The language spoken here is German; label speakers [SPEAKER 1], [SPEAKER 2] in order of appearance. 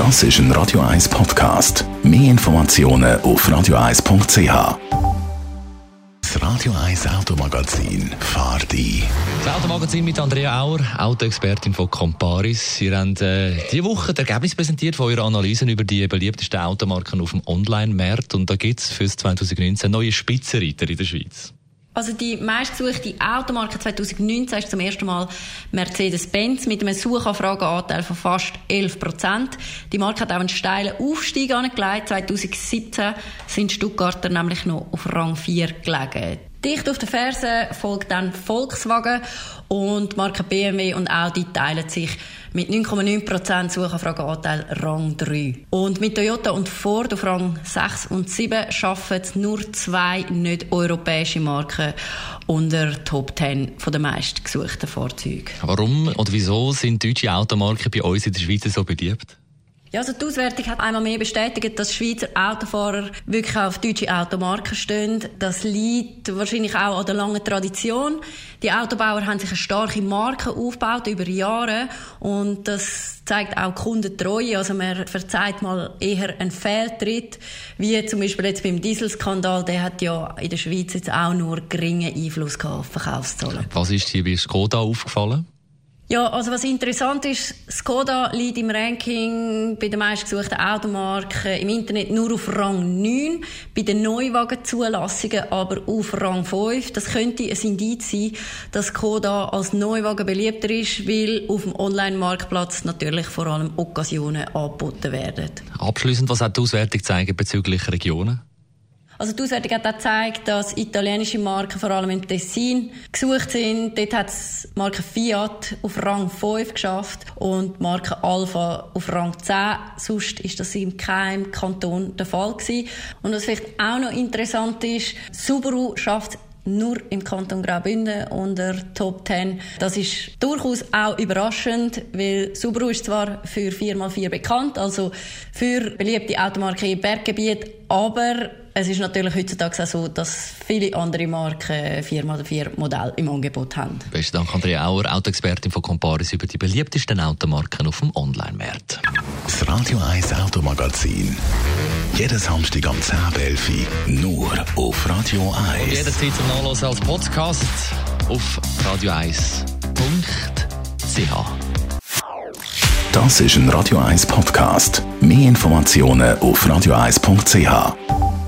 [SPEAKER 1] Das ist ein Radio 1 Podcast. Mehr Informationen auf radio1.ch. Das Radio 1 Automagazin fahrt ein.
[SPEAKER 2] Das Automagazin mit Andrea Auer, Autoexpertin von Comparis. Sie haben äh, diese Woche das Ergebnis präsentiert von euren Analysen über die beliebtesten Automarken auf dem Online-Markt. Und da gibt es für 2019 neue Spitzenreiter in der Schweiz.
[SPEAKER 3] Also die meistgesuchte Automarke 2019 ist zum ersten Mal Mercedes-Benz mit einem Suchanfragenanteil von fast 11 Prozent. Die Marke hat auch einen steilen Aufstieg angelegt. 2017 sind Stuttgarter nämlich noch auf Rang 4 gelegen. Dicht auf der Ferse folgt dann Volkswagen und die Marke BMW und Audi teilen sich mit 9,9% Suchanfrageanteil Rang 3. Und mit Toyota und Ford auf Rang 6 und 7 schaffen nur zwei nicht-europäische Marken unter Top 10 der meistgesuchten Fahrzeuge.
[SPEAKER 2] Warum oder wieso sind deutsche Automarken bei uns in der Schweiz so beliebt?
[SPEAKER 3] Ja, also die Auswertung hat einmal mehr bestätigt, dass Schweizer Autofahrer wirklich auf deutsche Automarken stehen. Das liegt wahrscheinlich auch an der langen Tradition. Die Autobauer haben sich eine starke Marke aufgebaut über Jahre und das zeigt auch Kundentreue. Also man verzeiht mal eher einen Fehltritt, wie zum Beispiel jetzt beim Dieselskandal. Der hat ja in der Schweiz jetzt auch nur geringen Einfluss gehabt auf Verkaufszahlen.
[SPEAKER 2] Was ist hier bei Skoda aufgefallen?
[SPEAKER 3] Ja, also was interessant ist, Skoda liegt im Ranking bei den meistgesuchten Automarken im Internet nur auf Rang 9, bei den Neuwagenzulassungen aber auf Rang 5. Das könnte ein Indiz sein, dass Skoda als Neuwagen beliebter ist, weil auf dem Online-Marktplatz natürlich vor allem Occasionen angeboten werden.
[SPEAKER 2] Abschließend, was hat die Auswertung gezeigt bezüglich Regionen?
[SPEAKER 3] Also die Auswertung hat auch gezeigt, dass italienische Marken vor allem im Tessin gesucht sind. Dort hat es Marke Fiat auf Rang 5 geschafft und Marke Alfa auf Rang 10. Sonst ist das in keinem Kanton der Fall gewesen. Und was vielleicht auch noch interessant ist, Subaru schafft nur im Kanton Graubünden unter Top 10. Das ist durchaus auch überraschend, weil Subaru ist zwar für 4x4 bekannt, also für beliebte Automarken im Berggebiet, aber es ist natürlich heutzutage auch so, dass viele andere Marken 4x4 Modelle im Angebot haben.
[SPEAKER 2] Besten Dank, Andrea Auer, Autoexpertin von Comparis über die beliebtesten Automarken auf dem Online-Markt.
[SPEAKER 1] Radio 1 Automagazin. Jeden Samstag am 10.11 nur auf Radio 1.
[SPEAKER 2] Und jederzeit zum Nachlesen als Podcast auf radio1.ch.
[SPEAKER 1] Das ist ein Radio 1 Podcast. Mehr Informationen auf radio1.ch.